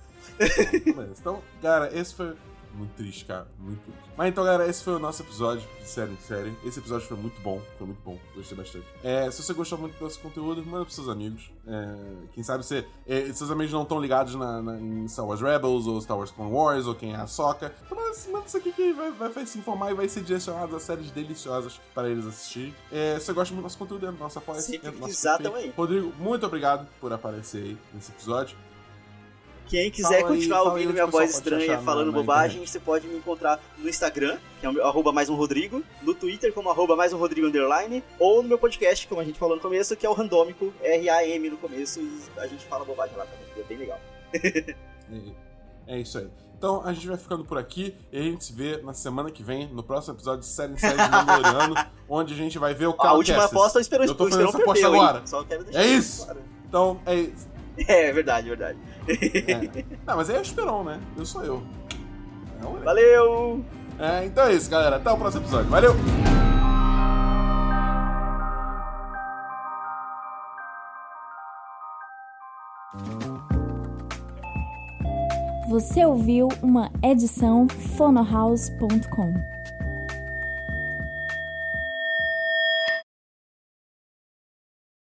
Então, cara, esse foi. Muito triste, cara. Muito triste. Mas então, galera, esse foi o nosso episódio de série em série. Esse episódio foi muito bom. Foi muito bom. Gostei bastante. É, se você gostou muito do nosso conteúdo, manda pros seus amigos. É, quem sabe você. é, seus amigos não estão ligados na, na- em Star Wars Rebels ou Star Wars Clone Wars ou quem é a Soca. Então manda, manda isso aqui que vai, vai, vai se informar e vai ser direcionado a séries deliciosas para eles assistirem. É, se você gosta muito do nosso conteúdo, é do nosso apoio. É nosso quiser PicPay. também. Rodrigo, muito obrigado por aparecer aí nesse episódio. Quem quiser Fala continuar aí ouvindo minha voz estranha achar falando na bobagem, internet. você pode me encontrar no Instagram, que é arroba mais um Rodrigo, no Twitter como arroba mais um Rodrigo underline, ou no meu podcast, como a gente falou no começo, que é o Randômico, R-A-M no começo, e a gente fala bobagem lá também, que é bem legal. É, isso aí. Então a gente vai ficando por aqui e a gente se vê na semana que vem, no próximo episódio de Série em Série de Mandaloriano, onde a gente vai ver o A Cal última aposta eu espero Eu tô fazendo essa aposta agora. Só quero deixar É isso! claro. Então é isso. É, verdade, verdade. É. Não, mas aí é o Esperon, né? Eu sou eu. É, Valeu! é, então é isso, galera. Até o próximo episódio. Valeu! Você ouviu uma edição fonohouse.com.